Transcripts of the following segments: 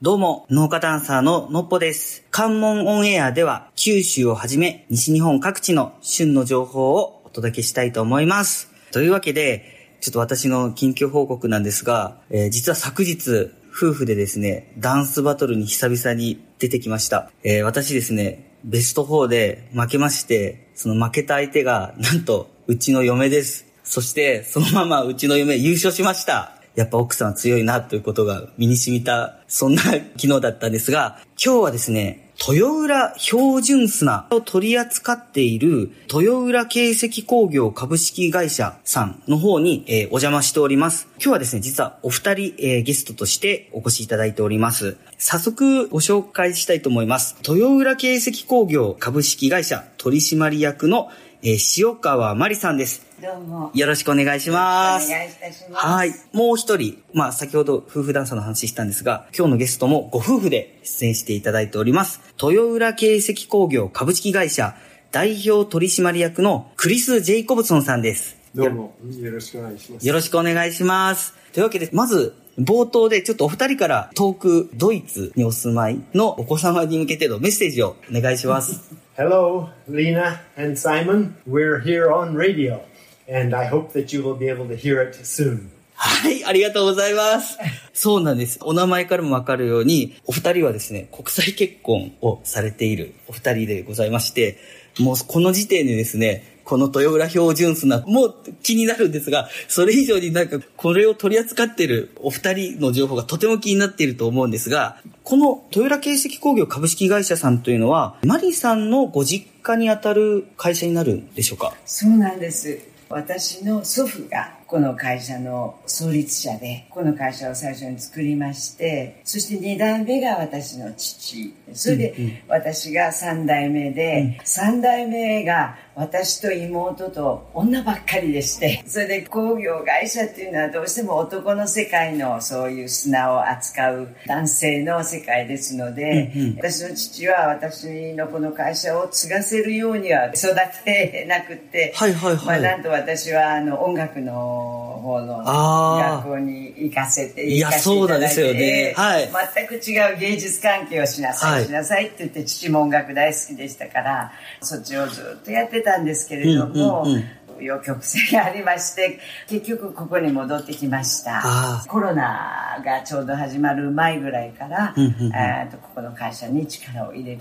どうも、農家ダンサーののっぽです。関門オンエアでは、九州をはじめ、西日本各地の旬の情報をお届けしたいと思います。というわけで、ちょっと私の緊急報告なんですが、えー実は昨日、夫婦でですね、ダンスバトルに久々に出てきました。えー私ですね、ベスト4で負けまして、その負けた相手が、なんと、うちの嫁です。そして、そのままうちの嫁優勝しました。やっぱ奥さん強いなということが身に染みた、そんな昨日だったんですが、今日はですね、豊浦標準砂を取り扱っている豊浦形石工業株式会社さんの方に、えーお邪魔しております。今日はですね、実はお二人、えーゲストとしてお越しいただいております。早速ご紹介したいと思います。豊浦形石工業株式会社取締役の、えー塩川真理さんです。どうも。よろしくお願いします。お願いいたします。はい。もう一人、まあ先ほど夫婦ダンサーの話したんですが、今日のゲストもご夫婦で出演していただいております。豊浦形石工業株式会社代表取締役のクリス・ジェイコブソンさんです。どうもよろしくお願いします。よろしくお願いします。というわけで、まず、冒頭でちょっとお二人から遠くドイツにお住まいのお子様に向けてのメッセージをお願いします。Hello, Lena and Simon. We're here on radio, and I hope that you will be able to hear it soon. はい、ありがとうございます。そうなんです。お名前からもわかるように、お二人はですね、国際結婚をされているお二人でございまして、もうこの時点でですね、この豊浦標準砂も気になるんですが、それ以上になんかこれを取り扱っているお二人の情報がとても気になっていると思うんですが、この豊浦形石工業株式会社さんというのは、マリさんのご実家にあたる会社になるんでしょうか？そうなんです。私の祖父がこの会社の創立者で、この会社を最初に作りまして、そして2代目が私の父。それで私が3代目で、3代目が私と妹と女ばっかりでして、それで工業会社っていうのはどうしても男の世界のそういう砂を扱う男性の世界ですので、私の父は私のこの会社を継がせるようには育てなくって、はいはいはい。まあ、なんと私はあの音楽の方の学校に行かせていやそうなんですよね。はい。全く違う芸術関係をしなさい、はい。しなさいって言って父も音楽大好きでしたからそっちをずっとやってたんですけれども、うんうんうん。余曲折がありまして結局ここに戻ってきました。あコロナがちょうど始まる前ぐらいから、うんうんうん。えーとここの会社に力を入れる。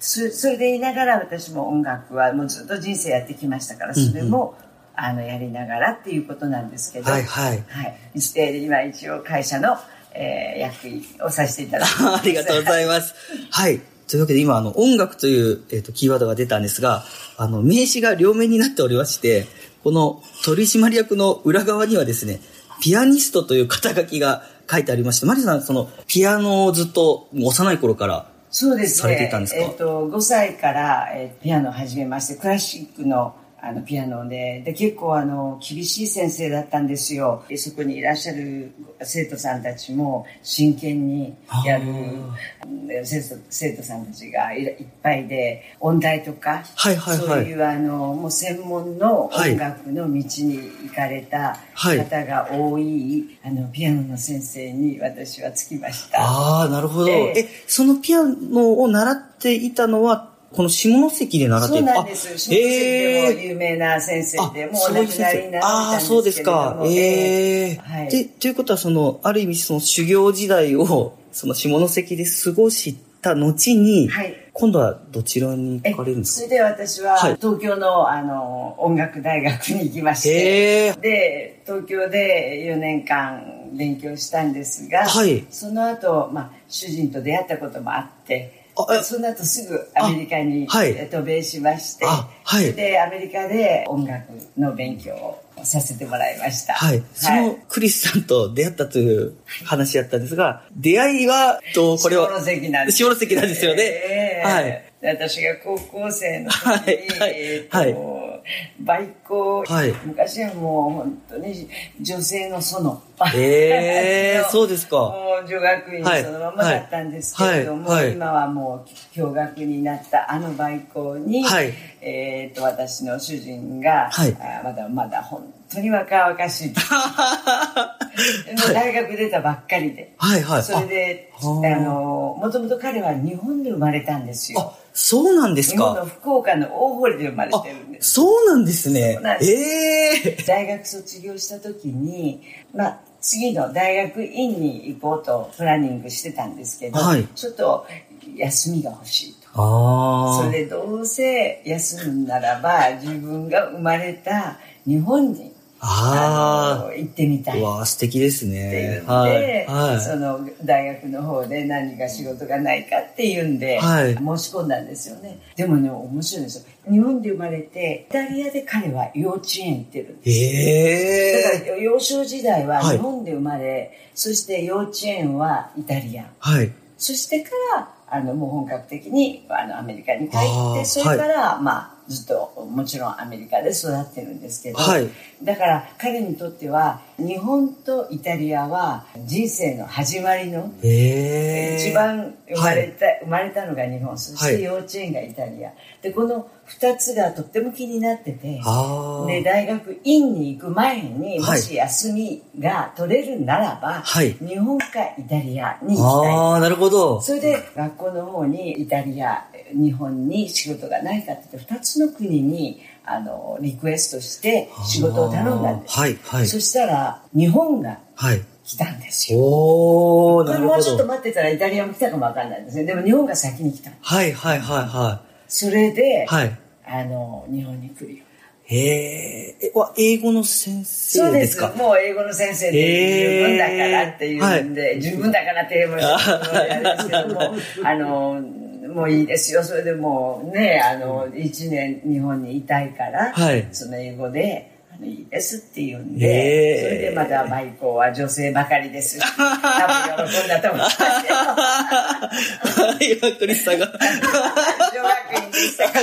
そそれで言いながら私も音楽はもうずっと人生やってきましたからそれも、あのやりながらっていうことなんですけど、はいはい。はい、して今一応会社の、えー役員をさせていただいて ありがとうございます。はい。というわけで今、あの、音楽という、えっ、と、キーワードが出たんですが、あの、名詞が両面になっておりまして、この取締役の裏側にはですね、ピアニストという肩書きが書いてありまして、マリさん、その、ピアノをずっと幼い頃から、そうですされてねいたんですか？えっと5歳から、えーピアノを始めましてクラシックのあのピアノで。で結構あの厳しい先生だったんですよ。でそこにいらっしゃる生徒さんたちも真剣にやるうん生徒生徒さんたちがいいっぱいで音大とか、はいはいはい。そういうあのもう専門の音楽の道に行かれたはい。方が多い、あのピアノの先生に私はつきました。ああ、なるほど。えええ、そのピアノを習っていたのは、この下関で習ってそいうたなんです。あ下関でもええ有名な先生で、あもうお亡くなりになられたんですけれども。ああ、そうですか。ええはい。で、ということは、その、ある意味、その修行時代を、その下関で過ごした後に、はい今度はどちらに行かれるんですか？それで私ははい東京のあの音楽大学に行きまして、で、東京で4年間勉強したんですが、はいその後、まあ、主人と出会ったこともあって、その後すぐアメリカに渡米しまして、あはいで、アメリカで音楽の勉強をさせてもらいました。はい。そのクリスさんと出会ったという話だったんですが、出会いは、と、これは、下関なんです。下関なんですよね。ええはい。で私が高校生の時に、はいはいえーとはいバイク、はい。昔はもう本当に女性の園。ええ そうですか。もう女学院そのままだったんですけれども、はい。はい。はい。今はもう教学になったあのバイクに、はい。えー、と私の主人が、はい。あまだまだ本当に若々し い。もう大学出たばっかりで、はいはい。それであのもともと彼は日本で生まれたんですあ、よ。あそうなんです日本のか。福岡の大堀で生まれあてるん、ですそうなんですねええ大学卒業した時に、まあ、次の大学院に行こうとプランニングしてたんですけど、はいちょっと休みが欲しいと。ああ。それでどうせ休むならば自分が生まれた日本にああの行ってみたあ。い。うわ、素敵ですっていね。うんで、はい。はい。その大学の方で何か仕事がないかっていうんで、はい申し込んだんですよねでもね面白いんですよ日本で生まれてイタリアで彼は幼稚園行ってるんですえだかえら幼少時代ははい日本で生まれ、そして幼稚園はイタリアはい。そしてからあのもう本格的にあのアメリカに帰あっーてそれから、まあずっともちろんアメリカで育ってるんですけど、はい。だから彼にとっては日本とイタリアは人生の始まりのええ一番生まれた、生まれたのが日本そしはい。て幼稚園がイタリア。でこの2つがとっても気になってて。で大学院に行く前にもはいし休みが取れるならば、はい日本かイタリアに行きたいああ、なるほど。それで学校の方にイタリア日本に仕事がないかって言って2つの国にあのリクエストして仕事を頼んだんです、はい、はい。そしたら日本がはい。来たんですよおなるほれもうちょっとど。待ってたらイタリアも来たかもわかんないですねでも日本が先に来たはい、はい、はい、はそれで、い。はい。あの日本に来るよ。へえ、え、わ、英語の先そうで生です。すかもう英語の先生で十分だからっていうんで、十分だからって言えばあれですけどもあのもういいですよ。それでもうねあの1年日本にいたいから、はい。その英語でいいですって言うんへでーそれでまたバイコは女性ばかりですし 多分喜んだと思いますよ岩栗さんが。女学院でしたか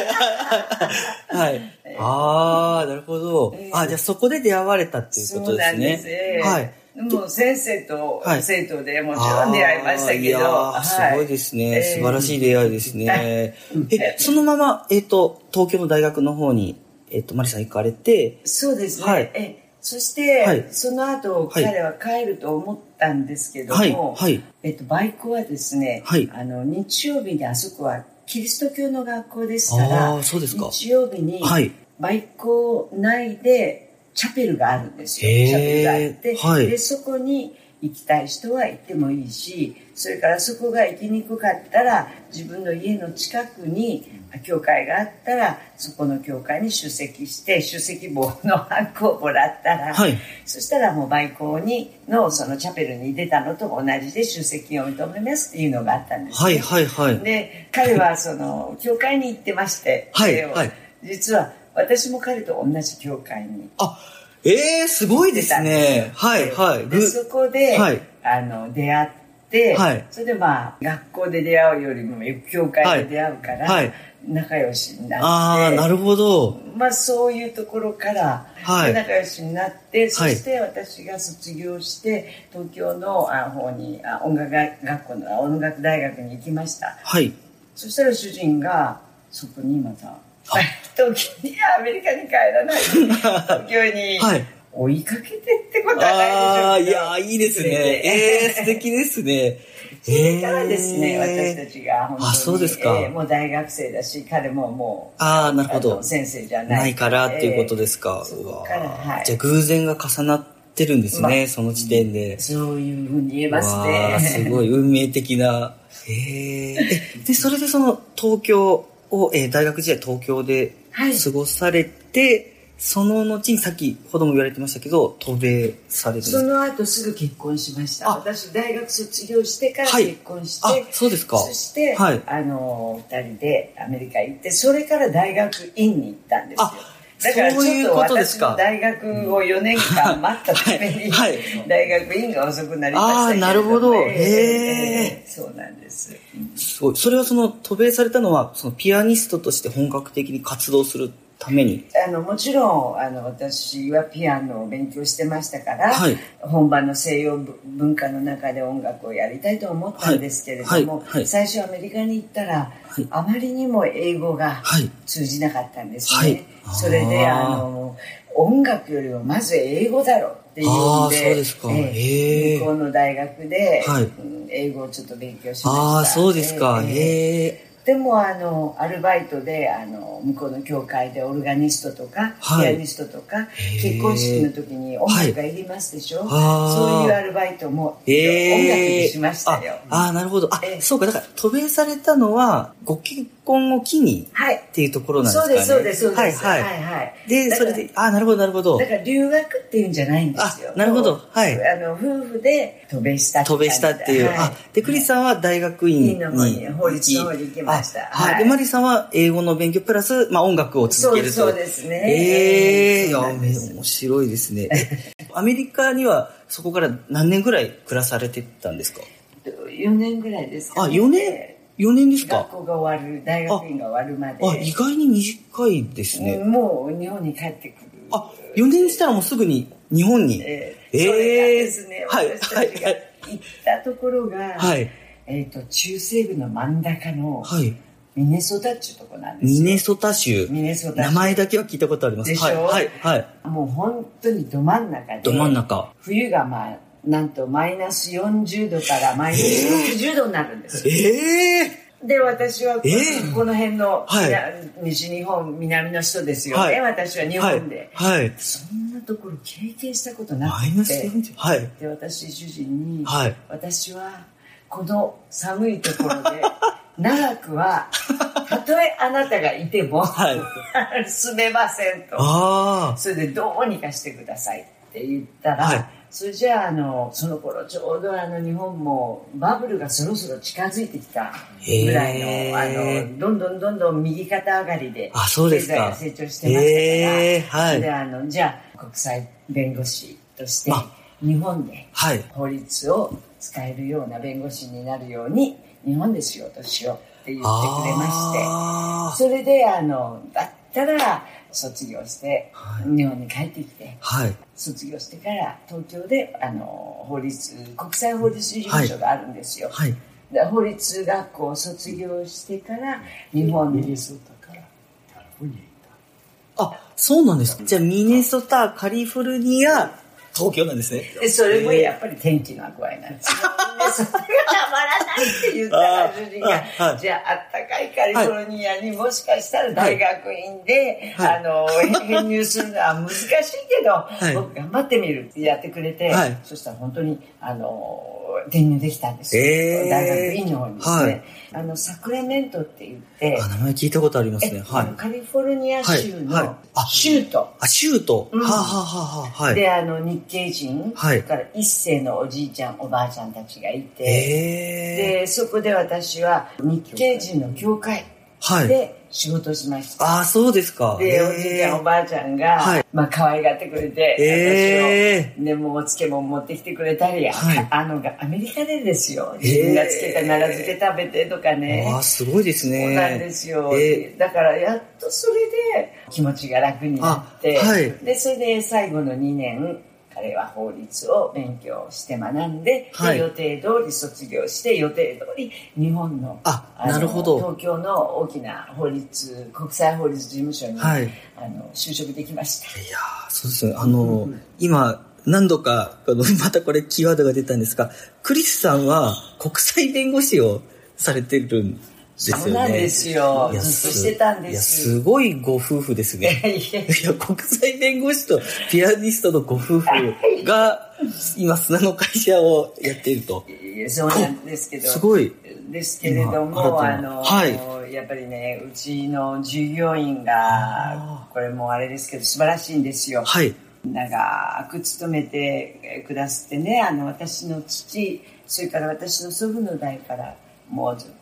らはい。ああ、なるほど。あ、じゃあそこで出会われたっていうそことですうなんです、ね。はい。もう先生とはい生徒でもちろん出会いましたけど、あーいすごいですね。えー素晴らしい出会いですね。え、そのまま、えっ、と、東京の大学の方に、えっ、と、マリさん行かれて、そうですね、はい。えそして、はい。その後、はい。彼は帰ると思ったんですけどはい、も、はい。えっと、バイクはですね、はい。あの日曜日にあそこはキリスト教の学校ですからそうですか。日曜日にはい。バイク内でチャペルがあるんですよ。チャペルがあって、はい。でそこに行きたい人は行ってもいいしそれからそこが行きにくかったら自分の家の近くに教会があったらそこの教会に出席して出席簿のハンコをもらったら、はい。そしたらもうバイコにのそのチャペルに出たのと同じで出席を認めますっていうのがあったんです、はい、はい、はい。で彼はその教会に行ってまして、はいではい。実は私も彼と同じ教会に。あ、ええー、すごいですね。はい、はい。ぐでそこで、はいあの出会って、はいそれでまあ学校で出会うよりも教会で出会うから、はいはい仲良しになってああ、なるほど。まあそういうところから、はい仲良しになって、そはいして私が卒業して東京のあ方にあ音楽学校の音楽大学に行きましたはい。そしたら主人がそこにまた東京にアメリカに帰らないで東京に はい追いかけてってことはああ、ないでしょうけどいやー、いいですね。え えー、素敵ですね。それからですね、えー私たちが本当にあそうですかえーもう大学生だし彼ももうああ、なるほど。先生じゃないないからっていうことですか。えーからはいじゃあ偶然が重なってるんですね、まその時点で。そういうふうに言えますわねあすごい運命的な。へえ。えで、それでその東京を、えー大学時代東京ではい。過ごされて、その後にさっきほども言われてましたけど、渡米される。んですかその後すぐ結婚しました。あ。私大学卒業してからはい。結婚して、あ、そうですか。そして、はい。あの二人でアメリカ行ってそれから大学院に行ったんですよ。あだからちそういうょっとことですか。私の大学を4年間待ったために、はい。大学院が遅くなりましたけれども。あーなるほど。えーへー。そうなんです。すごい。それはその渡米されたのは、そのピアニストとして本格的に活動するために？あのもちろんあの私はピアノを勉強してましたから、はい。本場の西洋文化の中で音楽をやりたいと思ったんですけれども、はい。はい。はい。最初アメリカに行ったら、はい。あまりにも英語がはい。通じなかったんですね、はい。それであの音楽よりもまず英語だろうっていうんであーそうですか。えー向こうの大学で、英語をちょっと勉強しました。ああ、そうですか。ええ。へえ。でもあのアルバイトであの向こうの教会でオルガニストとか、はい。ピアニストとか結婚式の時に音楽がいりますでしょ、あー。そういうアルバイトも音楽ええにしましたよ、ああー、なるほど。あえ、え。そうか。だから、渡米されたのは、ご結婚を機にはい。っていうところなんですかね。そうですそうですそうです。はい、はい。はいで、それで、ああ、なるほど、なるほど。だ。から留学っていうんじゃないんですよ。あなるほど。はい。あの夫婦で渡米した渡米したっていう。はい。あ、で、クリスさんは大学院に。に法律の方に行きました。あはい。はい。で、マリさんは英語の勉強プラス、まあ音楽を続けると。そうそうですね。ええいや、そうなんです。面白いですね。えアメリカにはそこから何年ぐらい暮らされてたんですか？4年ぐらいですか、あ、4年？?4 年ですか？学校が終わる大学院が終わるまであ、意外に短いですね。もう日本に帰ってくる。あ、4年したらもうすぐに日本に？ええーーそれがですね、はい私たちが行ったところが、はい。えっ、と、中西部の真ん中のはい。ミネソタっていうとこなんですよ。ミネソタ州。ミネソタ州名前だけは聞いたことあります。でしょ？はい。はい。はい。もう本当にど真ん中で、ど真ん中。冬がまあ、なんとマイナス40度からマイナス60度になるんですよ。ええで、私はこ,、の辺の、はいみな西日本、南の人ですよね、はい私は日はい本で。。はい。そんなところ経験したことなくて。40。はい。で私主人に、はい私はこの寒いところで 長くはたとえあなたがいても、はい 住めませんとあそれでどうにかしてくださいって言ったら、はいそれじゃああのその頃ちょうどあの日本もバブルがそろそろ近づいてきたぐらいの,、あのどんどんどんどん右肩上がりであそうですか経済が成長してましたから、はいであのじゃあ国際弁護士としてあ日本であ。はい。法律を使えるような弁護士になるように日本で仕事しようって言ってくれましてあそれであのだったら卒業してはい日本に帰ってきてーはい。卒業してから東京であの法律国際法律事務所があるんですよ、はい。で法律学校を卒業してから日本にあ、そうなんですか。じゃあ、ミネソタ、カリフォルニア、東京なんですね。でそれもやっぱり天気の具合なんですよ。でそれがたまらないって言ったら主人が、あはい。じゃああったかいカリフォルニアにもしかしたら大学院で、はい。あの編入するのは難しいけど、い。僕頑張ってみるってやってくれて、はい。そしたら本当にあの転入できたんですよ、えー。大学院の方にですね、はい。あのサクラメントって言ってあ、名前聞いたことありますえね。はい。カリフォルニア州はい。はい。州都、あ、シュート。うん。はあ、はあはあはあ、はい。であの日系人、はい。から一世のおじいちゃんおばあちゃんたちがいて、えでそこで私は日系人の教会はい。で仕事をしました、ああ、そうですか。で、おじいちゃんおばあちゃんが、はい。まあ可愛がってくれて、え私をでもうお漬物持ってきてくれたり、はい。あのアメリカでですよ。えー。自分がつけた奈良漬け食べてとかね、ああ、すごいですね。そうなんですよ、えだからやっとそれで気持ちが楽になって、あはい。でそれで最後の2年彼は法律を勉強して学んで,で、はい。予定通り卒業して予定通り日本のあのなるほど。東京の大きな法律国際法律事務所に、はい。あの就職できました。いやーそうですね。あの、今、何度か、またこれキーワードが出たんですが、クリスさんは国際弁護士をされてるんですよね。そうなんですよずっとしてたんですいや、すごいご夫婦ですね。いやいや、国際弁護士とピアニストのご夫婦が、今、砂の会社をやっていると。そうなんですけどすごい。ですけれど今も、あの、はやっぱりね、うちの従業員あが、これもあれですけど、素晴らしいんですよ。はい。長く勤めてくださってね、あの、私の父、それから私の祖父の代から、もうずっと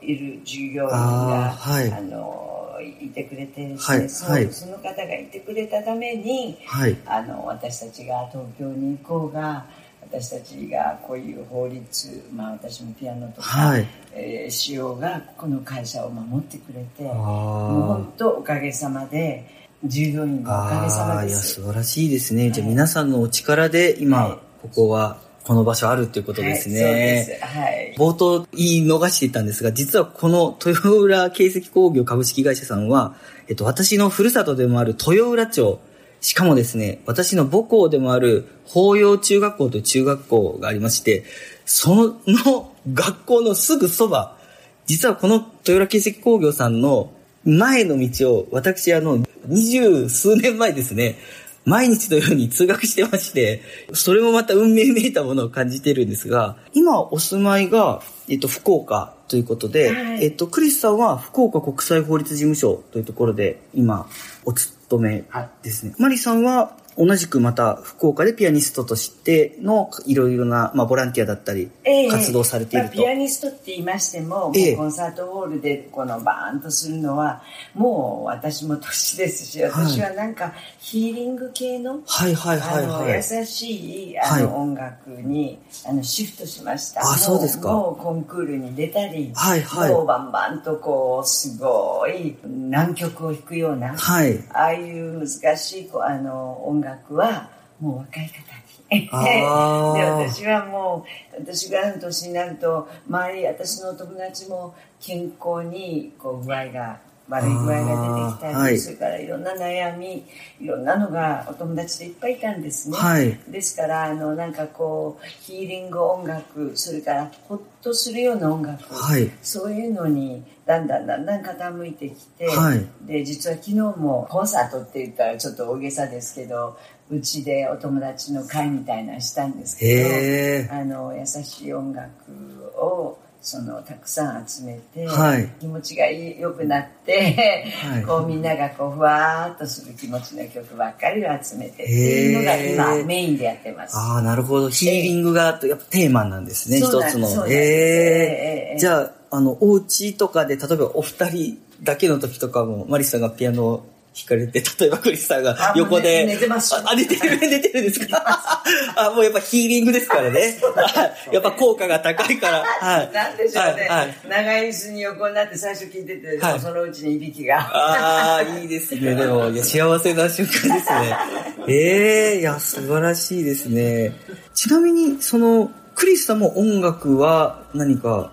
いる従業員が、はい。あの、いてくれてね、はいそはい。その方がいてくれたために、はい。あの私たちが東京に行こうが私たちがこういう法律、まあ、私もピアノとか、はい。えー使用がこの会社を守ってくれてもうあ本当おかげさまで従業員のおかげさまです。素晴らしいですね。じゃあはい。皆さんのお力で今、はい。ここは、この場所あるっていうことですね。はい、そうですはい冒頭言い逃していたんですが、実はこの豊浦形石工業株式会社さんは、えっと、私のふるさとでもある豊浦町、しかもですね、私の母校でもある法陽中学校という中学校がありまして、その学校のすぐそば、実はこの豊浦形石工業さんの前の道を私あの二十数年前ですね、毎日のように通学してまして、それもまた運命めいたものを感じてるんですが、今お住まいが、えっと、福岡ということで、はいえっと、クリスさんは福岡国際法律事務所というところで今お勤めですね。マリさんは同じくまた福岡でピアニストとしてのいろいろな、まあ、ボランティアだったりええ。活動されていると。まあピアニストって言いましても,、ええ。コンサートホールでこのバーンとするのはもう私も年ですし私はなんかヒーリング系の。優しいあの、はい。音楽にあのシフトしました。あもそうですか。もうコンクールに出たり、はいはい。もうバンバンとこうすごい難曲を弾くような、はい。ああいう難しいこうあの音楽はもう若い方に。で私はもう私が年になると周り私のお友達も健康にこう具合が悪い具合が出てきたり、はい。それからいろんな悩みいろんなのがお友達でいっぱいいたんですね、はい。ですからあのなんかこうヒーリング音楽それからほっとするような音楽、はい。そういうのにだんだんだんだん傾いてきて、はい。で実は昨日もコンサートって言ったらちょっと大げさですけどうちでお友達の会みたいなのしたんですけどあの優しい音楽をそのたくさん集めて、はい。気持ちが良くなって、はい。こうみんながこうふわーっとする気持ちの曲ばっかりを集めてっていうのが今メインでやってます。ああ、なるほど。ヒーリングがやっぱテーマなんですね、一つの。ええええじゃあ、あの、お家とかで、例えばお二人だけの時とかも、マリスさんがピアノを弾かれて、例えばクリスさんがあ横で。寝寝てますあ、寝てる、寝てるんですか？あ、もうやっぱヒーリングですからね。はいやっぱ効果が高いから。はい。なんでしょうね、はいはい長い椅子に横になって最初聞いてて、はいそのうちにいびきが。ああ、いいですね。でも、いや、幸せな瞬間ですね。ええいや、素晴らしいですね。ちなみに、その、クリスさんも音楽は何か、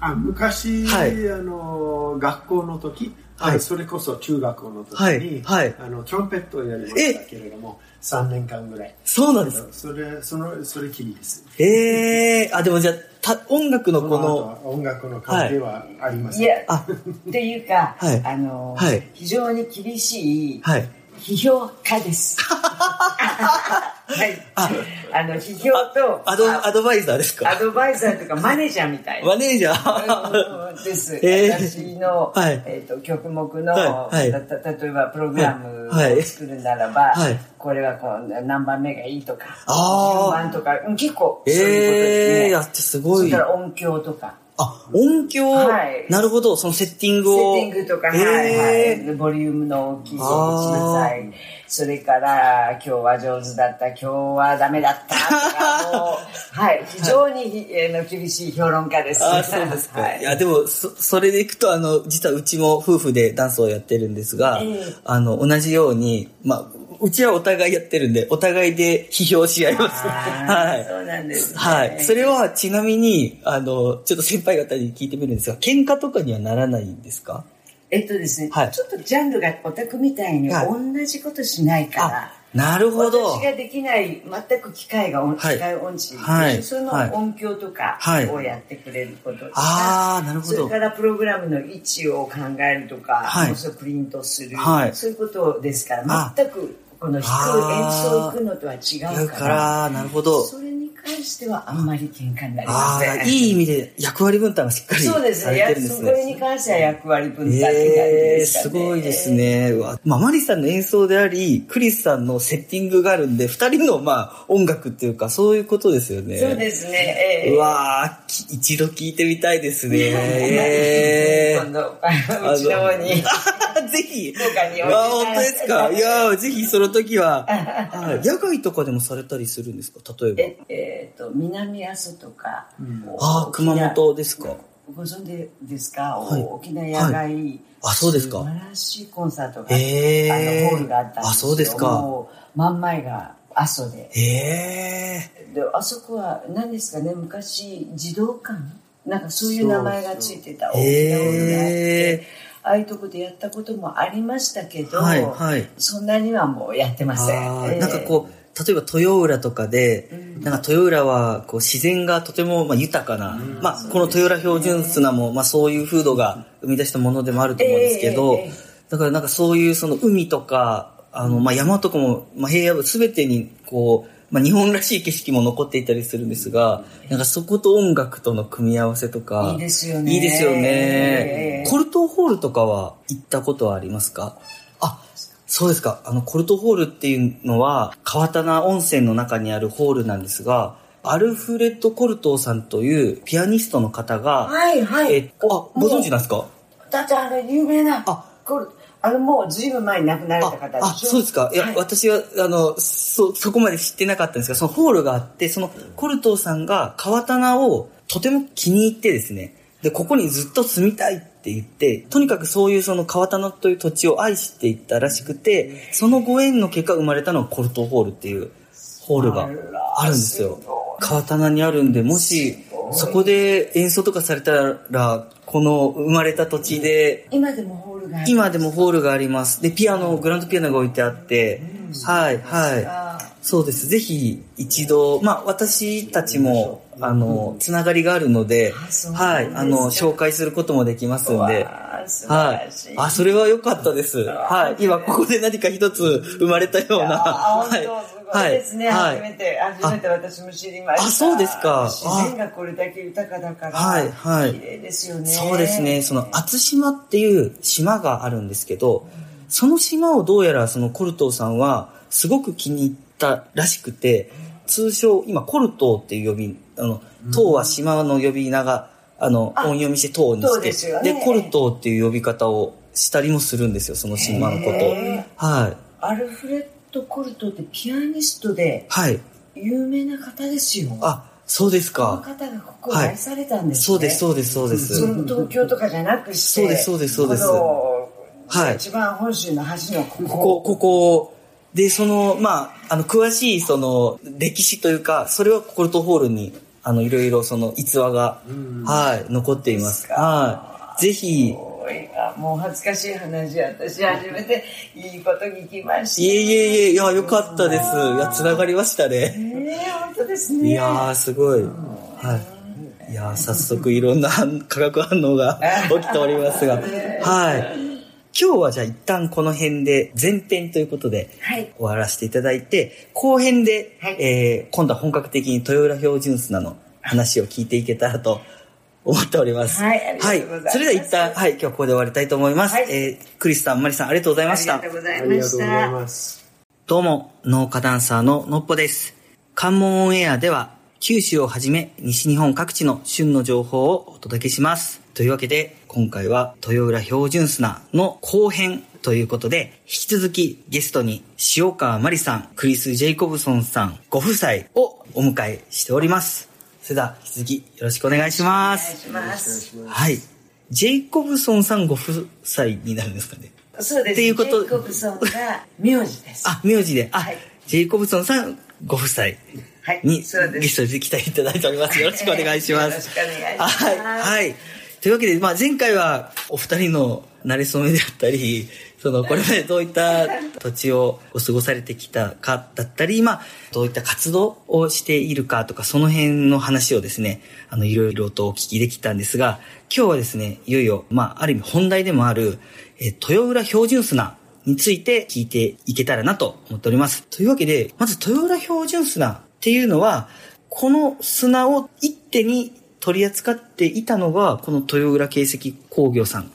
あ昔、はいあの学校の時、はい。あそれこそ中学校の時はいに、はい。あのトランペットをやりましたけれども3年間ぐらい。そうなんです。それそのそれきりです。ええあ、でもじゃあ、た音楽のここの音楽の関係はありません、いや、あ、っていうか、はい。あの、はい。非常に厳しいはい。批評家です。はい。ああの、批評と、アド、あアドバイザーですか？アドバイザーとかマネージャーみたいな。マネージャー？うんです。えー私の、はいえっと曲目の、はいはいたた例えばプログラムはいを作るならば、はいこれはこう何番目がいいとか、あー順番とか、うん結構そういうことですね。ええやってすそごい。れから音響とか。あ、音響、はいなるほど、そのセッティンセグを。ッティングとか、はいえはい。えボリュームの大きいそうしなさい。それから、今日は上手だった、今日はダメだった、とか、はい。非常に、えーの厳しい評論家です。あそうですか。、はいい。や、でも、そ、それでいくと、あの、実はうちも夫婦でダンスをやってるんですが、ええあの、同じように、まあ、うちはお互いやってるんで、お互いで批評し合います。はい。そうなんですね。はい。それは、ちなみに、あの、ちょっと先輩方に聞いてみるんですが、喧嘩とかにはならないんですか？えっとですね、はい。ちょっとジャンルがオタクみたいにはい。同じことしないから、あ、なるほど。私ができない全く機械が音、はい。機械音痴、はい。そのはい音響とかはい。をやってくれることとか、あーなるほど。それからプログラムの位置を考えるとか、はい。そプリントする、はい。そういうことですかあら全くこの弾く演奏行くのとは違違うから、なるほど。それに関してはあんまり喧嘩になりまあせん。あ、いい意味で役割分担がしっかりそうですね。されてやるんですね。それに関しては役割分担って感じええですかね。すごいですね。うわまあ、マリさんの演奏であり、クリスさんのセッティングがあるんで、二人の、まあ、音楽っていうか、そういうことですよね。そうですね。ええうわ一度聞いてみたいですね。え今度、うちの方 に。ーぜひ。どうかにうわ本当ですか？いやーぜひその時は。はい野外とかでもされたりするんですか？例えば。えええっ、と、南阿蘇とか、ああ、熊本ですか。ご存知ですか、はい。大きな野外、あそうですか。素晴らしいコンサートが、へー。あのホールがあったんですよ。あそうですか。もう真ん前が阿蘇で。ええで、あそこは何ですかね、昔、児童館？なんかそういう名前がついてた大きなホールがあってああいうとこでやったこともありましたけど、はいはい。そんなにはもうやってません。なんかこう、例えば豊浦とかで、なんか豊浦はこう自然がとてもまあ豊かな、まあこの豊浦標準砂もまあそういう風土が生み出したものでもあると思うんですけど、だからなんかそういうその海とか、あのまあ山とかも、まあ平野部すべてにこう、まあ日本らしい景色も残っていたりするんですが、なんかそこと音楽との組み合わせとか、いいですよね。いいですよね。ええ。コルトホールとかは行ったことはありますか？あ、そうですか。あの、コルトホールっていうのは、川棚温泉の中にあるホールなんですが、アルフレッド・コルトーさんというピアニストの方が、はいはい。え、あ、ご存知なんですか？だってあの有名な、あこれ、あのもうずいぶん前に亡くなられた方であそうですか。いや、はい私は、あの、そ、そこまで知ってなかったんですが、そのホールがあって、そのコルトーさんが川棚をとても気に入ってですね、で、ここにずっと住みたいって言って、とにかくそういうその川棚という土地を愛していったらしくて、そのご縁の結果生まれたのがコルトホールっていうホールがあるんですよ。川棚にあるんで、もし、そこで演奏とかされたら、この生まれた土地で、今でもホールがある今でもホールがあります。で、ピアノ、グランドピアノが置いてあって、はい、はい。あそうです。ぜひ一度、まあ私たちも、あの、つながりがあるのではい、あの、紹介することもできますんで。はい。あ、それは良かったです。はい。今ここで何か一つ 生まれたような。はい。ですね。はい初めて、初めて私も知りました。あそうですか自然がこれだけ豊かだから、はいはい綺麗ですよね。そうですね。その、厚島っていう島があるんですけど、その島をどうやらそのコルトーさんはすごく気に入ったらしくて、通称、今コルトーっていう呼び、あの、島は島の呼び名が、あの、あ音読みして島に島して、でねコルトーっていう呼び方をしたりもするんですよ、その島のことへ。はい。アルフレッド・コルトってピアニストではい。有名な方ですよ。あ、そうですこのか。方がここを愛されたんですね。そうです、そうです、そうです。その東京とかじゃなくして、そうですそうですそうですはい一番本州の端のここ。ここ、ここ、で、その、まあ、あの、詳しい、その、歴史というか、それはコルトホールに、あの、いろいろ、その、逸話が、はい、残っています。はい。ぜひ、もう恥ずかしい話、私初めていいこと聞きました。いえいえいえ、いや、よかったです。いや、つながりましたね。ええ本当ですね。いやー、すごい。はい。いやー、早速いろんな反 化学反応が 起きておりますが、はい。今日はじゃあ一旦この辺で前編ということではい終わらせていただいて、後編で、はいえー今度は本格的に豊浦標準砂の話を聞いていけたらと思っております。はいありがとうございますそれでは一旦、はい、今日はここで終わりたいと思います。はいえークリスさん、マリさん、ありがとうございましたありが。とうございあましりがとうございた。ます。どうも、農家ダンサーののっぽです。関門オンエアでは、九州をはじめ西日本各地の旬の情報をお届けします。というわけで、今回は豊浦標準砂の後編ということで、引き続きゲストに塩川真理さん、クリス・ジェイコブソンさんご夫妻をお迎えしております。それでは引き続きよろしくお願いしまお願いす。します。はい。ジェイコブソンさんご夫妻になるんですかね。そうです。っていうことジェイコブソンが名字です。あ、名字で。あ、はいジェイコブソンさんご夫妻はいにゲストで来ていただいております。よろしくお願いします。よろしくお願いしますはい。はい。というわけで、まあ、前回はお二人の馴れ初めであったり、その、これまでどういった 土地をお過ごされてきたかだったり、まあ、どういった活動をしているかとか、その辺の話をですね、あの、いろいろとお聞きできたんですが、今日はですね、いよいよ、まあ、ある意味本題でもある、えー豊浦標準砂について聞いていけたらなと思っております。というわけで、まず豊浦標準砂っていうのは、この砂を一手に取り扱っていたのが、この豊浦形石工業さん。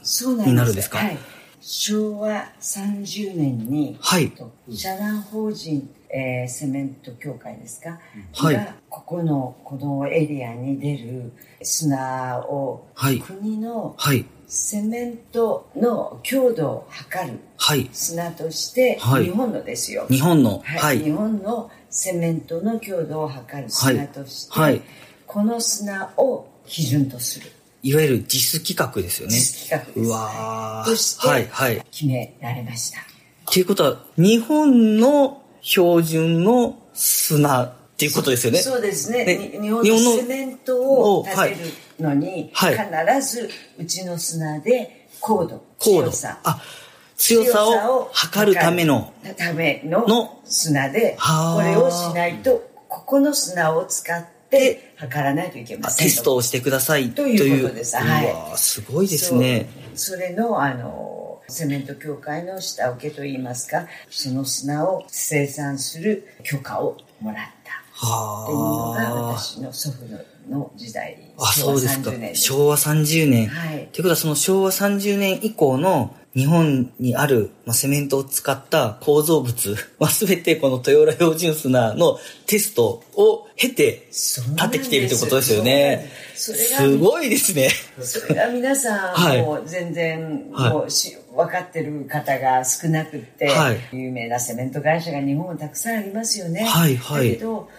になるんですか？はい。昭和30年に、はいと社団法人、えーセメント協会ですか、はいがここのこのエリアに出る砂を、はい国のはい。セメントの強度を測るはい。砂として、はい日本のですよ。日本の、はいはい。日本のセメントの強度を測る砂として、はいはいこの砂を基準とするいわゆる実規格ですよね。実規格ですうわーとしてはい、はい。決められました。っていうことは、日本の標準の砂っていうことですよね。そうですね。ねに日本ののセメントを立てるのに、はい必ずうちの砂で高度、高度強さ。あ、強さを測るための。ためのの砂で、はあこれをしないと、ここの砂を使って測らないといけませんテストをしてくださいということですはいうわーすごいですね。それのあのセメント協会の下請けといいますかその砂を生産する許可をもらったっていうのがはあ。私の祖父のの時代あ、そうですか30年。昭和30年。はいということは、その昭和30年以降の日本にある、まあ、セメントを使った構造物はすべてこの豊浦標準砂のテストを経て立ってきているということですよね。すすごいですね。それが皆さはいんもう全然はいもうし分かってる方が少なくって、はい有名なセメント会社が日本はたくさんありますよね。はいはいだけど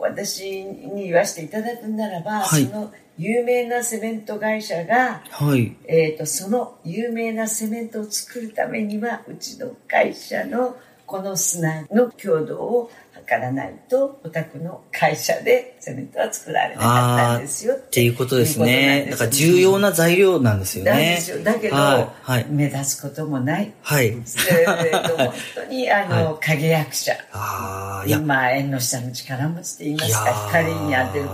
私に言わせていただくならば、はいその有名なセメント会社がはい。えー、とその有名なセメントを作るためにはうちの会社のこの砂の強度を測らないとお宅の会社でセメントは作られなかったんですよっていうことですね。だから重要な材料なんですよね。だけど、はい。はい。目立つこともない。はい。本当にあの、は影役者。あ今縁の下の力持ちと言いますか光に当てる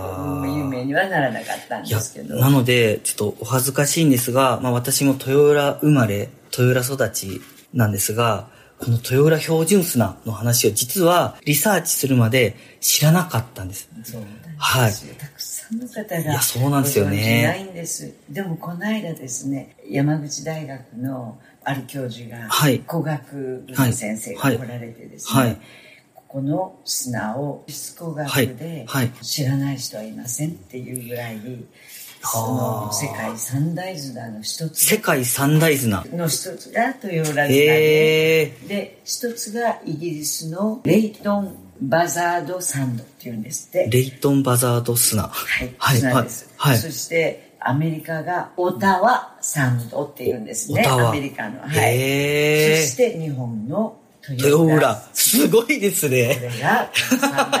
有名にはならなかったんですけどなので、ちょっとお恥ずかしいんですが、まあ私も豊浦生まれ、豊浦育ちなんですが、この豊浦標準砂の話を実はリサーチするまで知らなかったんです。そうなんですよ、はい。たくさんの方がいやそうなんですよね。ないんです。でもこの間ですね山口大学のある教授が、はい。工学部の先生が来られてですね、はい。はい。ここの砂を地質工学はい。ではい。知らない人はいませんっていうぐらい、世界三大砂の一つ世界三大砂。の一つが豊浦砂で、へえ。で一つがイギリスのレイトン・バザード・サンドっていうんですって。レイトンバザード砂。はい、はい砂です、はい。そしてアメリカがオタワサンドっていうんですね。オタワ。アメリカの。はい、へえ。そして日本の豊豊浦浦。すごいですこね。れが三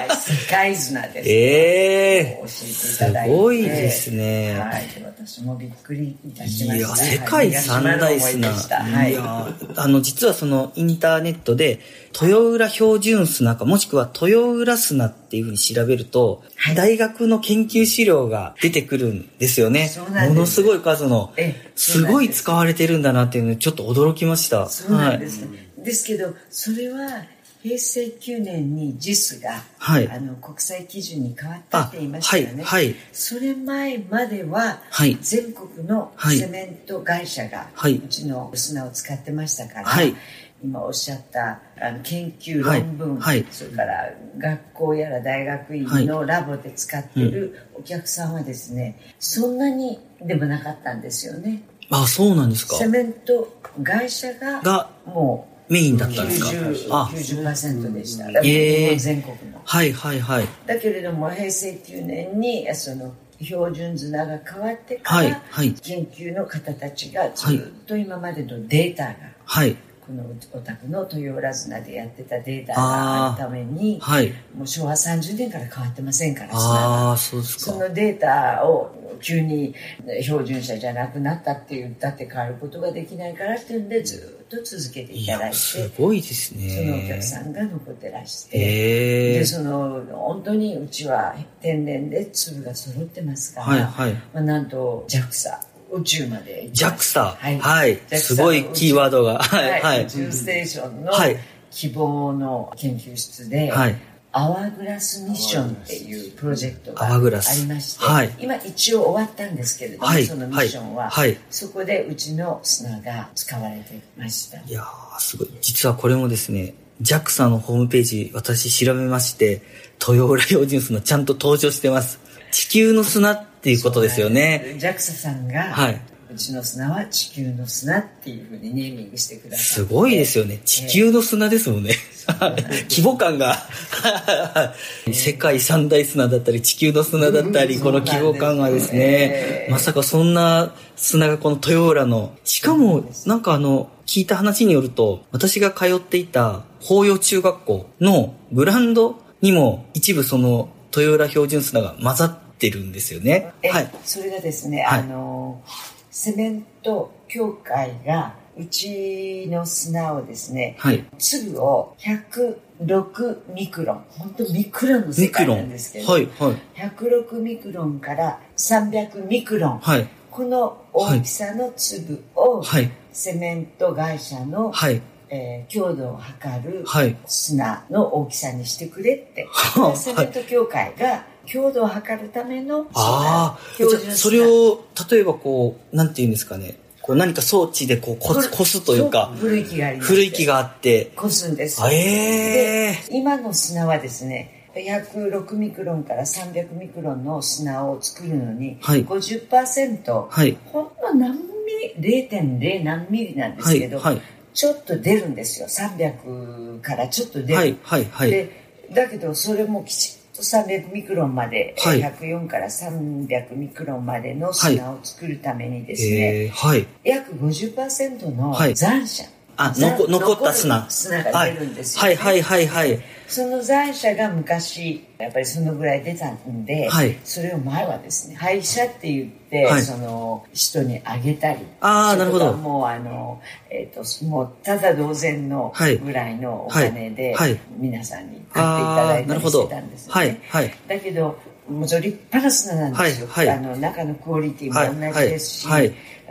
大世です、ええ。教えていただいて。すごいですね。はい、で私もびっくりいたしまいや、した世界三大砂。はい。いや、あの、実はそのインターネットで、豊浦標準砂か、もしくは豊浦砂っていうふうに調べると、はい。大学の研究資料が出てくるんですよね。ものすごい数のええ、すごい使われてるんだなっていうのにちょっと驚きました。そうなんです。ね、ですけどそれは平成9年に JIS が、はい。あの国際基準に変わったって言いましたよね、あはいはい。それ前までは、はい。全国のはい。セメント会社が、はい。うちの砂を使ってましたから、はい。今おっしゃったあの研究はい論文、はい。それから学校やら大学院のラボで使ってるお客さんはですね、そんなにでもなかったんですよね。あ、そうなんですか。セメント会社ががもうメインだったんですか？90あ、90%でした。ええ日本全国の。はいはいはい。だけれども平成9年にその標準砂が変わってから、はいはい研究の方たちがずっと今までのデータが、はい。このお宅の豊浦砂でやってたデータがあるために、はい。もう昭和30年から変わってませんから砂あそうですか。そのデータを急に標準車じゃなくなったって言ったって変わることができないからっていうんでずっと続けていただいてすごいですね。そのお客さんが残ってらして、でその本当にうちは天然で粒が揃ってますから、はいはいまあ、なんと JAXA 宇宙まで JAXA。はい。JAXA すごいキーワードが。はいはいはい宇。宙ステーションのはい希望の研究室で、はいアワーグラスミッションっていうプロジェクトがアワーグラスありまして、はい今一応終わったんですけれども、はいそのミッションは、はいはいそこでうちの砂が使われてましたいやー、すごい。実はこれもですね、JAXA のホームページ、私調べまして、豊浦標準砂ちゃんと登場してます。地球の砂っていうことですよね。JAXA さんが、はい。ううちの砂は地球の砂っていうふうにネーミングしてくださすごいですよね。地球の砂ですもんね。規模感が。世界三大砂だったり地球の砂だったり、この規模感がですね、まさかそんな砂がこの豊浦の、しかもなんかあの、聞いた話によると、私が通っていた法洋中学校のグラウンドにも一部その豊浦標準砂が混ざってるんですよね。はい。それがですね、はい、あの、セメント協会がうちの砂をですね、はい、粒を106ミクロン、本当ミクロンの世界なんですけど、はいはい、106ミクロンから300ミクロン、はい、この大きさの粒を、はい、セメント会社の、はい。えー、強度を測る砂の大きさにしてくれって、はい、セメント協会が強度を測るためのああそれを例えばこうなんていうんですかね。こう何か装置でこうここすというか古い木があり古い木があって。こすんです。ええー、今の砂はですね106ミクロンから300ミクロンの砂を作るのに、はい、50%、はい、ほんの何ミリ0.0何ミリなんですけど、はい。はい、ちょっと出るんですよ。300からちょっと出る、はいはいはい、でだけどそれもきちっと300ミクロンまで、はい、104から300ミクロンまでの砂を作るためにですね、はい、約50%の残渣、あ残残った砂。砂が出るんですよ、ね、はいはいはいはい。その残渣が昔やっぱりそのぐらい出たんで、はい、それを前はですね廃車って言って、はい、その人にあげたり。ああなるほど。もうあの、えーと、もうただ同然のぐらいのお金で、皆さんに買っていただいたりしてたんですよね、はいだけどもう立派な砂なんですよ、あの中のクオリティも同じですし、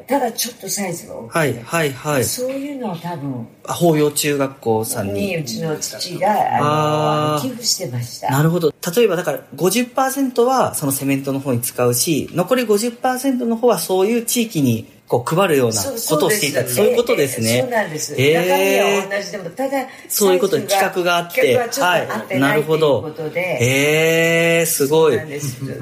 ただちょっとサイズが大きい、はいはいはい、そういうのを多分。法洋中学校さんに。にうちの父があの寄付してました。なるほど。例えばだから50%はそのセメントの方に使うし残り50%の方はそういう地域にこう配るようなことをしていたそういうことですね。そうなんです。えー、中身は同じでも、ただ、そういうことで企画があって、はい、なるほど。ええー、すごい。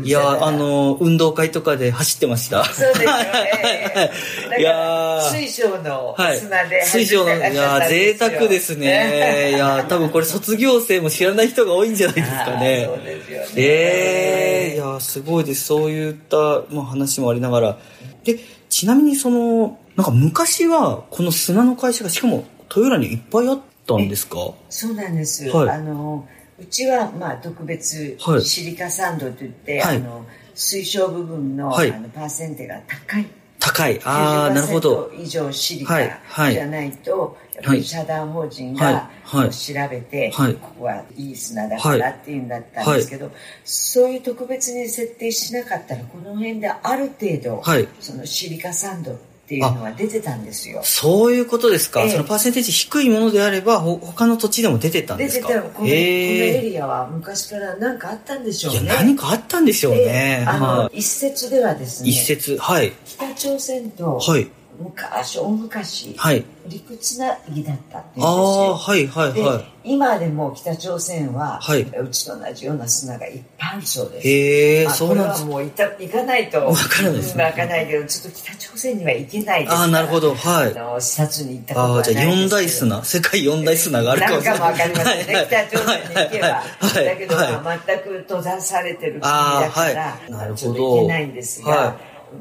いや、あの、運動会とかで走ってました。そうですよね。いや水晶の砂で、はい、水晶の、いや、贅沢ですね。いや、多分これ卒業生も知らない人が多いんじゃないですかね。そうですよね。ええー、いや、すごいです。そういった、まあ、話もありながら。で、ちなみにその、なんか昔はこの砂の会社がしかも豊浦にいっぱいあったんですか？そうなんです。はい、あの、うちはまあ特別シリカサンドといって、はい、あの水晶部分の,、はい、あのパーセンテが高い。高い。ああ、なるほど。以上シリカじゃないと、やっぱり社団法人が調べて、ここはいい砂だからっていうんだったんですけど、そういう特別に設定しなかったら、この辺である程度、そのシリカサンドっていうのは出てたんですよ。そういうことですか。えー、そのパーセンテージ低いものであれば、ほ他の土地でも出てたんですか？出てたこの,、エリアは昔から何かあったんでしょうね。いや、何かあったんでしょうね。えー、あの、一説ではですね。一説、はい。北朝鮮と、はい。昔大昔、はい、陸つなぎだったっていうんですよ。あはいはいはい。今でも北朝鮮は、はい、うちと同じような砂がいっぱいあるそうです。へえ、まあ、そうなんです。これはもう行った行かないと分からないですね。分からないけどちょっと北朝鮮には行けないですああなるほどはい。あの視察に行ったことはないですあじゃあ四大砂世界四大砂があるかもしれない。なんかも分かりませんね、はい、北朝鮮に行けば、はい、だけど、まあ、全く閉ざされてる国だから、なるほど行けないんですが、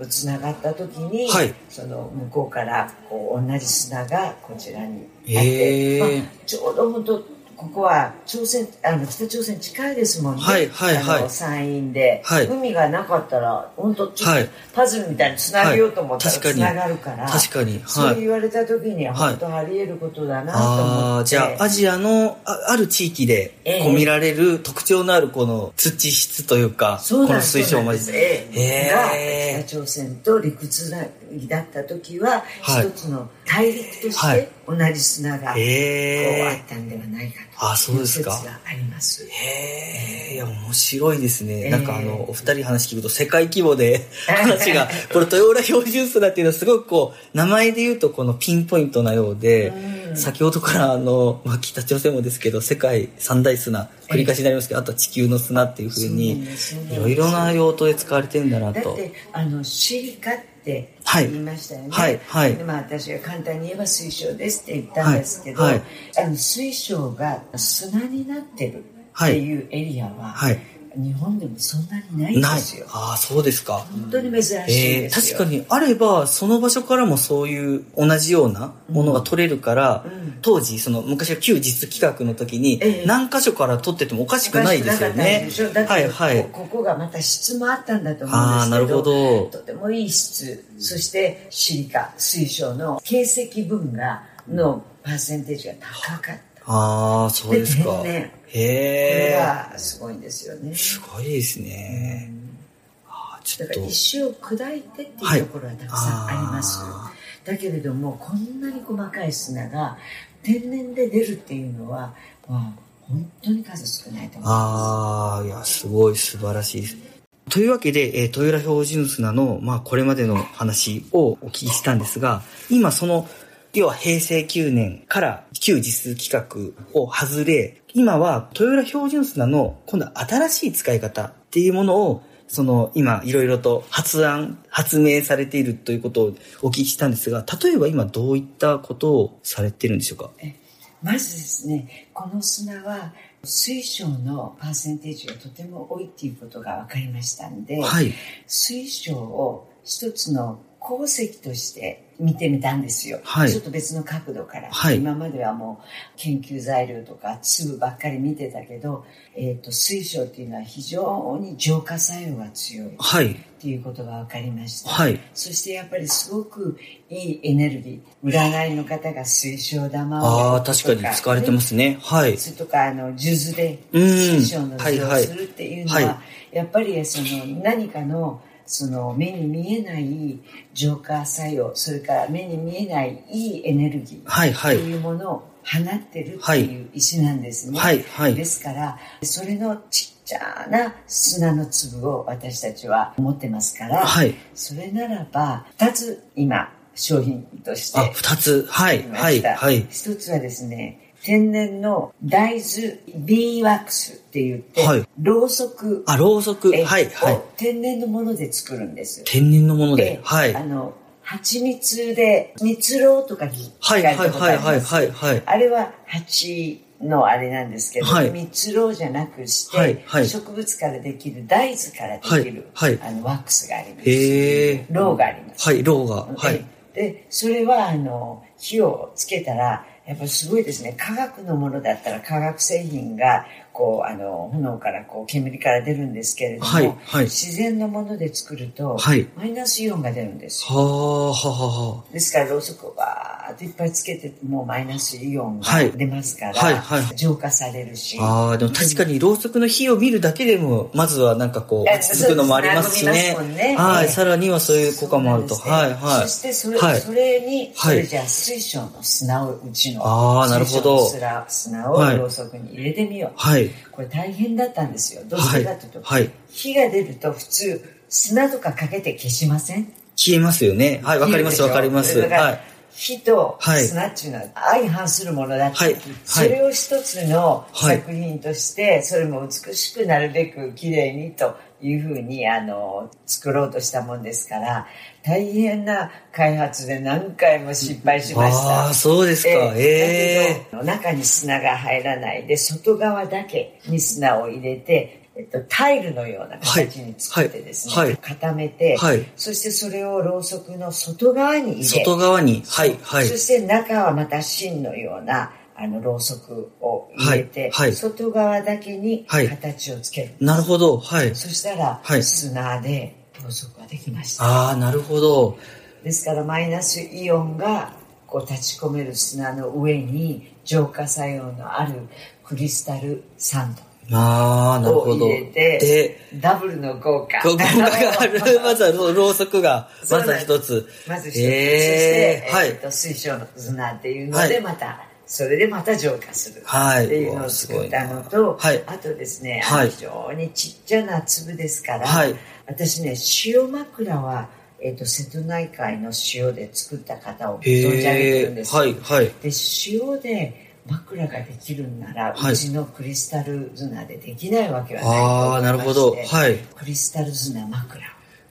つながった時に、はい、その向こうからこう同じ砂がこちらにあって、まあ、ちょうど本当ここは朝鮮あの北朝鮮近いですもんね、はいはいはい、あの山陰で、はい、海がなかったら本当ちょっとパズルみたいにつなげようと思ったらつながるから、確かに。そう言われた時には本当あり得ることだなと思って、あじゃあアジアのあある地域でこう見られる特徴のあるこの土質というか、この水晶まで、えー、北朝鮮と陸つなぎだった時は、一つの大陸として同じ砂がこうあったんではないかという説があります。へえ、いや面白いですね。なんかあのお二人話聞くと世界規模で 話がこれ豊浦標準砂っていうのはすごくこう名前で言うとこのピンポイントなようで、先ほどからあの、まあ、北朝鮮もですけど世界三大砂繰り返しになりますけど、あとは地球の砂っていうふうにいろいろな用途で使われてるんだなと。だってあのシリカってってはい。言いましたよね。はい。はい。でまあ、私が簡単に言えば水晶ですって言ったんですけど、あの水晶が砂になってるっていうエリアは、はい日本でもそんなにないんですよ。。ああ、そうですか。本当に珍しいえー。確かにあればその場所からもそういう同じようなものが取れるから、うん当時その昔は旧実企画の時にええ何箇所から取っててもおかしくないですよねはいはいこここがまた質もあったんだと思うんあですけどあなるほどとてもいい質そしてシリカ水晶の形石分がのパーセンテージが高かったああそうですか。で天然これへえがすごいんですよね。すごいですね、あーちょっと。だから石を砕いてっていうところはたくさんあります、あだけれどもこんなに細かい砂が天然で出るっていうのは、まあ、本当に数少ないと思います。ああ、いや、すごい素晴らしいです。というわけで、えー、豊浦標準砂の、まあ、これまでの話をお聞きしたんですが、今その、要は平成9年から旧実数企画を外れ、今は豊浦標準砂の今度は新しい使い方っていうものを、その今いろいろと発案、発明されているということをお聞きしたんですが、例えば今どういったことをされてるんでしょうか？まずですねこの砂は水晶のパーセンテージがとても多いっていうことが分かりましたんで、はい。水晶を一つの鉱石として見てみたんですよ、はい。ちょっと別の角度から、はい。今まではもう研究材料とか粒ばっかり見てたけど、えー、と水晶っていうのは非常に浄化作用が強い。っはい。ていうことが分かりました、はい。そしてやっぱりすごくいいエネルギー。占いの方が水晶玉をあ確かに使われてますね。はい。それとかあの数珠でうん。水晶の図をはいはい。するっていうのは、はやっぱりその何かのその目に見えない浄化作用それから目に見えないいいエネルギーはいはいというものを放ってるっていう石なんですね。はいはいですからそれのちっちゃな砂の粒を私たちは持ってますから、はいそれならば2つ今商品としてあ、二つ。はい。はい。はい。一つはですね天然の大豆ビーワックスって言って、はいろうそくあ、ろうそく。えはい。はいを。天然のもので作るんです。天然のものでで。はい。あの蜂蜜で蜜ろうとか聞はい。たことはい。はい。はい。はい。あれは蜂のあれなんですけど、はい蜜ろうじゃなくして、はいはい植物からできる大豆からできる、はいはいあのワックスがあります。へえ。ろうがあります。はい。ろうが。はい。ででそれはあの火をつけたらやっぱすごいですね。科学のものだったら化学製品がこうあの炎からこう煙から出るんですけれども、はいはい自然のもので作ると、はいマイナスイオンが出るんですよはあ、はははですからろうそくをバーッといっぱいつけてもマイナスイオンがはい出ますから、はいはい浄化されるしああ、でも確かにろうそくの火を見るだけでも、まずはなんかこう、え落ち着くのもありますしねね。はい。ええさらにはそういう効果もあると。そうなはい。はい。そしてそれ,、はいそれに、そはいれじゃあ水晶の砂をうちのあーなるほど砂砂をはいろうそくに入れてみよう、はい。これ大変だったんですよ。どうしてかというと、はい。はい火が出ると普通砂とかかけて消しません？消えますよね。はい。わかります、わかります。火とはい。砂っていうのは相反するものだって、はい。それを一つのはい。作品として、それも美しくなるべく綺麗にというふうにあの作ろうとしたもんですから大変な開発で何回も失敗しました。ああ、そうですか。ええだけど中に砂が入らないで外側だけに砂を入れて、えっと、タイルのような形に作ってですね、はいはい固めて、はいそしてそれをろうそくの外側に入れ外側に。はい。はいそ。して中はまた芯のようなあのろうそくを入れて、はいはい外側だけにはい形をつける、なるほど。はい。そしたら、はい砂でろうそくができましたああ、なるほど。ですからマイナスイオンがこう立ち込める砂の上に浄化作用のあるクリスタルサンああ、なるほど。ドを入れてで、ダブルの豪華効果がある。まずはろうろうそくが、まずは一つ。まず一つ、えーそして、はいえーと水晶の砂っていうのはいでまた、それでまた浄化する。はい。っていうのを作ったのと、はい。あとですね、はい。非常にちっちゃな粒ですから、はい。私ね塩枕は、えー、と瀬戸内海の塩で作った方を存じ上げて。るんです。よはい。はい。で塩で枕ができるんなら、はい。うちのクリスタル砂でできないわけはないとああ、思いましてなるほど。はい。クリスタル砂枕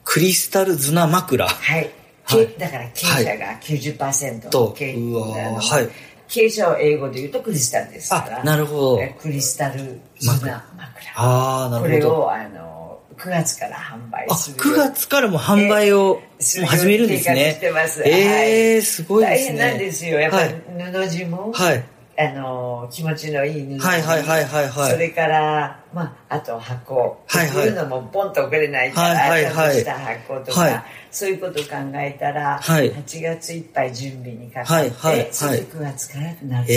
クリスタル砂枕。はい。はい。けだから傾斜が90%との傾うわー。あのはい傾斜を英語で言うとクリスタルですからあなるほどえクリスタル砂枕ああ、なこるほど。れをあの9月から販売あ、する9月からも販売をもうする始めるんですねしてます。ええはいすごいですね。大変なんですよ。やっぱはいり布地も、はい。あの気持ちのいい布地はいはいはいはいはい。それから、まあ、あと箱、はいはい。こういうのもポンと送れないから、はいはいはい。した箱とか、はい。そういうことを考えたら、はい。8月いっぱい準備にかかって、はいはいはい。そして9月からとなると。え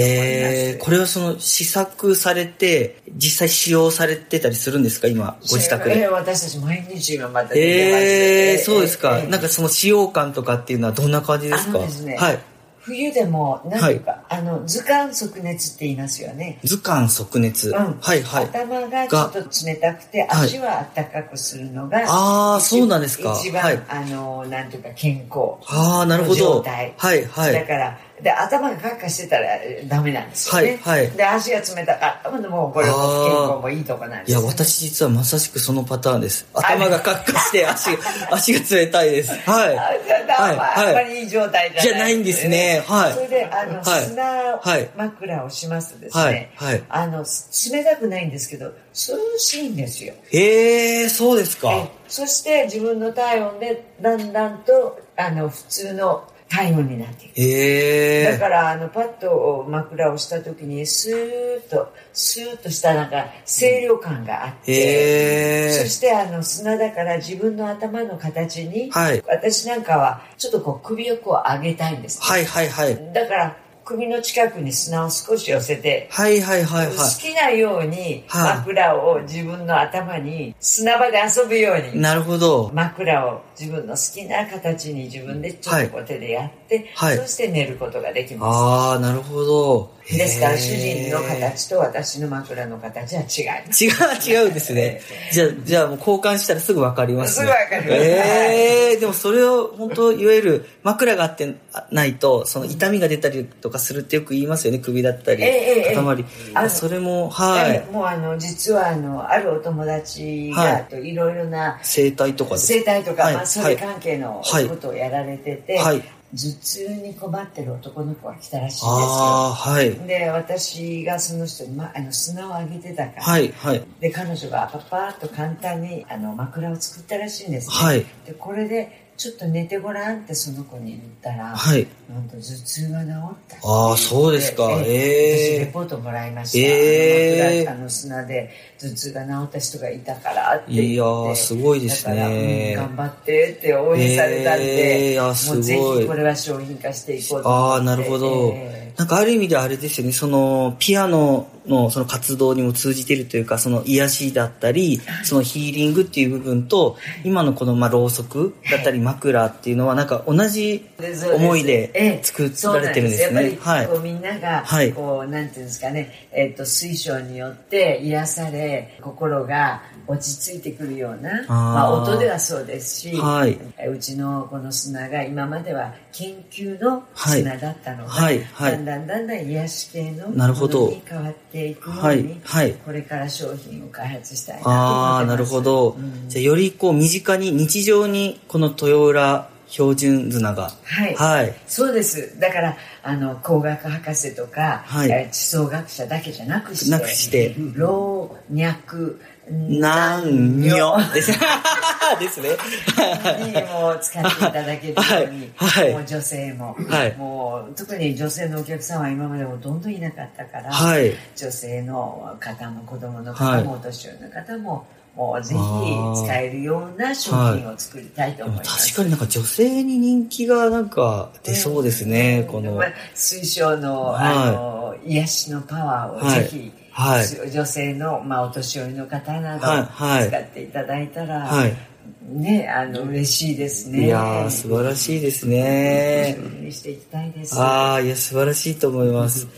えこれはその試作されて、実際使用されてたりするんですか？今、ご自宅ええで。私たち毎日今また出てましてええそうですか。ええなんかその使用感とかっていうのはどんな感じですか？あのですねはい。冬でも何ていうか、あの図鑑即熱って言いますよね図鑑即熱。うんはいはい。頭がちょっと冷たくてはい足は暖かくするのが、あー一そうなんですか一番、はいあのなんていうか健康ああ、なるほど。態はいはい。だからで頭がカッカしてたらえダメなんですよね、はいはい。で足が冷たかったももうこれも健康もいいとこなんです。よ、いや、私実はまさしくそのパターンです。頭がカッカして 足が、足が冷たいです。はい。あんまりいい状態じゃないじゃないんですね。はい。それであの、はい。砂はい枕をしますとですね、はいはい。あの冷たくないんですけど涼しいんですよ。ええそうですか。え。そして自分の体温でだんだんとあの普通の体温になっていく。ええ。だからあのパッと枕をした時にスーッとスーッとしたなんか清涼感があって、へーそしてあの砂だから自分の頭の形に、はい。私なんかはちょっとこう首をこう上げたいんです、はいはいはい。だから首の近くに砂を少し寄せて、はいはいはいはい。好きなようにはい枕を自分の頭に砂場で遊ぶようになるほど。枕を自分の好きな形に自分でちょっとこう手でやって、はいそして寝ることができます。ああ、なるほど。ですから主人の形と私の枕の形は違います。違う、違うんですね。じゃあ、じゃあもう交換したらすぐわかりますね。すぐわかりますええでもそれを本当、いわゆる枕があってないと、その痛みが出たりとかするってよく言いますよね。首だったり、ええええ肩周り。あのそれも、はい。もうあの実はあのあるお友達が、はいといろいろな整体とかです生態とか、はいまあ、それ関係のはいことをやられてて、はい頭痛に困ってる男の子が来たらしいんですよ。はい。で私がその人に、ま、あの砂をあげてたから、はい、はい。で彼女がパパーッと簡単にあの枕を作ったらしいんです、ねはいでこれでちょっと寝てごらんってその子に言ったら、はい。なんと頭痛が治ったあーそうですか。ええ。え私レポートもらいました、ええあの枕あの砂で頭痛が治った人がいたからっていやーすごいですね。だから、うん頑張ってって応援されたんで、ええいやすごい。もうぜひこれは商品化していこうとああ、なるほど。ええなんかある意味であれですよね、そのピアノのその活動にも通じてるというか、その癒しだったり、そのヒーリングっていう部分と、今のこのまあろうそくだったり枕っていうのはなんか同じ思いで作られてるんですね。はい。こうみんなが、はい。こう、なんていうんですかね、えっ、と、水晶によって癒され、心が落ち着いてくるような、まあ音ではそうですし、はい。えうちのこの砂が今までは研究の砂だったのが、はい。はい。だんだんだんだん癒し系のもなるほど。のに変わっていくように、はい。はい。これから商品を開発したいなとああ、な思ってます。るほど。うん。じゃあよりこう身近に日常にこの豊浦標準綱が。はい。はい。そうです。だから、あの、工学博士とか、はい。えー地層学者だけじゃなくして、なくして。老若なんにょですですね。にも使っていただけるように、はい。はい。もう女性も、はい。もう特に女性のお客さんは今までほとんどいなかったから、はい。女性の方も子供のはい。方もお年寄りの方も、もうぜひ使えるような商品を作りたいと思います。確かになんか女性に人気がなんか出そうですね、この。ま。あ水晶の,、はい。あの癒しのパワーをぜひ、はい。女性の、まあ、お年寄りの方などはいはい。使っていただいたら、はい。ねあの嬉しいですね。いやー、素晴らしいですね。していきたいです。ああ、いや、素晴らしいと思います。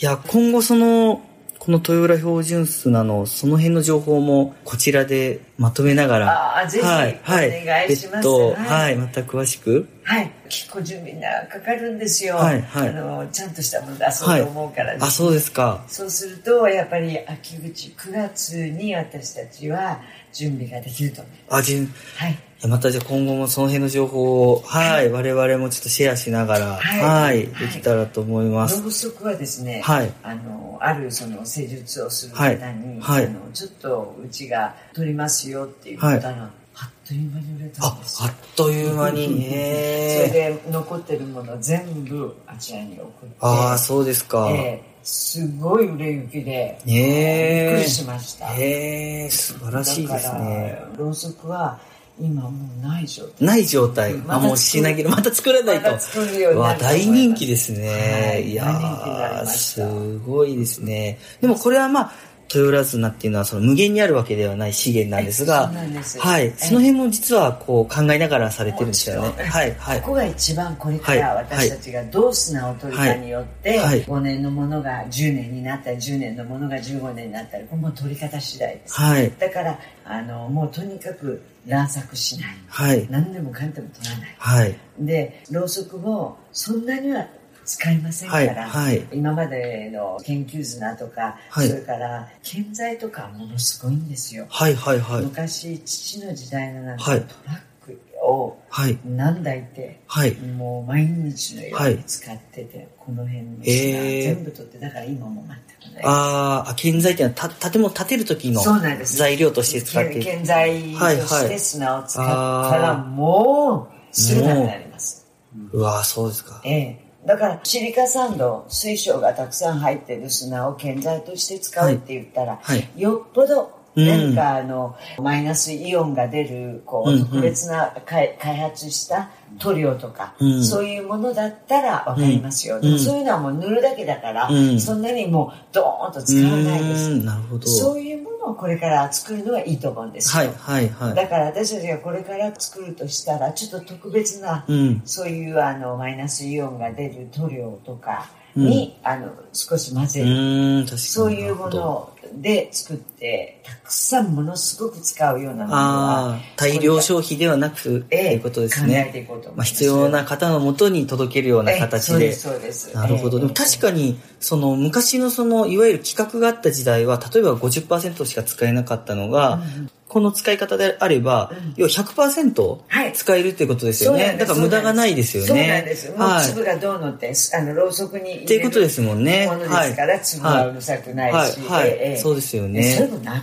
いや、今後その、この豊浦標準砂のその辺の情報もこちらでまとめながら、あーぜひはい、はい、お願いします。はい。はい、また詳しく、はい。結構準備がかかるんですよ、はいはい。あのちゃんとしたもの出そうと思うから、あ、そうですか。そうするとやっぱり秋口9月に私たちは準備ができると思います。あ、じん、はい。やまたじゃあ今後もその辺の情報を、はい、我々もちょっとシェアしながら、はい。はい、ではい。きたらと思います。ろうそくはですね、はい。あのあるその施術をする方に、はい。はい。あのちょっとうちが取りますよって言ったら、あっという間に売れたあんです、あよっという間に、それ。で残ってるもの全部あちらに送ってああ、そうですか。ええすごい売れ行きで、へえびっくりしました。へえ、素晴らしいですね。ろうそくは今もうない状態。ない状態。うんあ、もう品切れ、また作らないと。また作るようになわる大人気ですね。はいい、やすごいですね。でもこれはまあ、豊良綱っていうのはその無限にあるわけではない資源なんですが、ですはい。その辺も実はこう考えながらされてるんですよねはい、はいこ。こが一番これからはい私たちがどう砂を取るかによって、はい5年のものが10年になったり10年のものが15年になったりこれもう取り方次第です、はい。だからあのもうとにかく乱作しないはい。何でもかんでも取らないはい。でろうそくもそんなには使いませんから、はいはい。今までの研究砂とか、はい。それから建材とかはものすごいんですよ、はい、はい、はい。昔父の時代のなんか、はい。トラックをはい。何台ってはい。もう毎日のように使ってて、この辺の品へー。全部取ってだから今も全くない。あーあ、建材っていうのはた建物建てる時の材料として使って。建材として砂を使ったらもうすぐなくなります、うわーそうですか。ええだからシリカサンド水晶がたくさん入ってる砂を建材として使うって言ったら、はい。よっぽどうん何かあの、マイナスイオンが出るこう、特別な開開発した塗料とか、うん。そういうものだったらわかりますよ、そういうのはもう塗るだけだから、うん。そんなにもうドーンと使わないです、なるほど。そういうものをこれから作るのはいいと思うんですよ、はい、はい、はい。だから私たちがこれから作るとしたらちょっと特別な、うん。そういうあのマイナスイオンが出る塗料とかに、あの少し混ぜうる。そういうもので作ってたくさんものすごく使うようなものは大量消費ではなく、ってええいうことですね。いこうと思いまあ、必要な方のもとに届けるような形で。ええそうですそうですなるほど。ええでも確かに、その昔のその、いわゆる規格があった時代は、例えば50%しか使えなかったのが、この使い方であれば、要は100%はい使えるっていうことですよね。そうなんですだから無駄がないですよね。そうなんです。はい。粒がどうのって、あの、ろうそくにっていうことですもんねものですから、はい粒はうるさくないし。はいはいええそうですよねそれも何、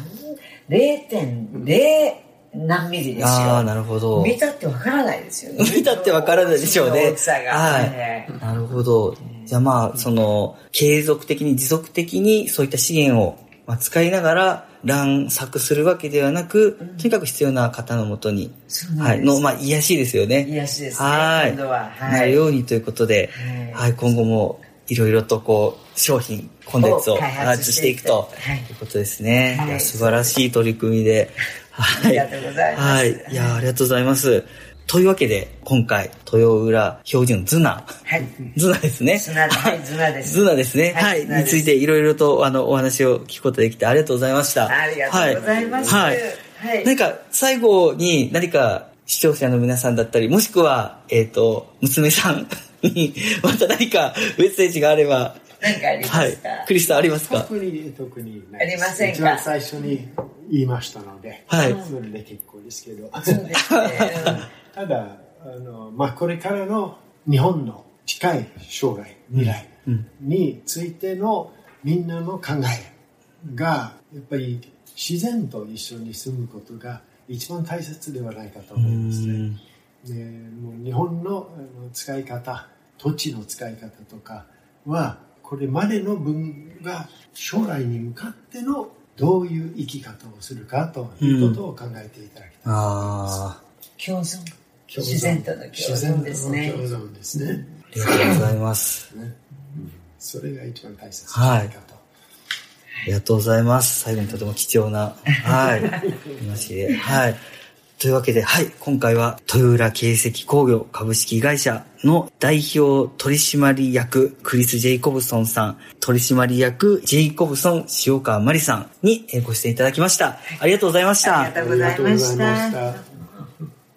0.0何ミリですよ。ああ、なるほど。見たってわからないですよね。見たってわからないでしょうね。大きさが。はい。ええなるほど。じゃあまあ、その、継続的に持続的にそういった資源を、まあ、使いながら乱作するわけではなく、とにかく必要な方のもとに、はい、の、まあ、癒しですよね。癒しですね。はい。今度は。はなるようにということで、はいはい、今後もいろいろとこう、商品、コンテンツをを開開発発してていくと、はいいうことですね。はいいや素晴らしい取り組みで、はい。ありがとうございますはい。いや、ありがとうございます。というわけで、今回、豊浦標準ズナ、はい。ズナですね。ズナはいズナですズナですね。はいについていろいろと、あの、お話を聞くことができてありがとうございました。ありがとうございます。はい。はい。なんか、最後に何か視聴者の皆さんだったり、もしくは、えっ、と、娘さん に、また何かメッセージがあれば、何かありますか、はい。クリスタありますか？特に特にないありませんか？一番最初に言いましたので、はいそれで結構ですけど。そうですね。ただあの、まあ、これからの日本の近い将来未来についてのみんなの考えがやっぱり自然と一緒に住むことが一番大切ではないかと思いますね。でもう日本の使い方土地の使い方とかはこれまでの分が将来に向かってのどういう生き方をするかということを考えていただきたい。ああ、共存。共存自然との共存ですね共存ですね。ありがとうございます。ねそれが一番大切ないかと。ありがとうございます。最後にとても貴重な、はい、話で。はい。というわけで、はい、今回は、豊浦形石工業株式会社の代表取締役、クリス・ジェイコブソンさん、取締役、ジェイコブソン、塩川真理さんにえーご出演いただきました。ありがとうございましたありがとうございました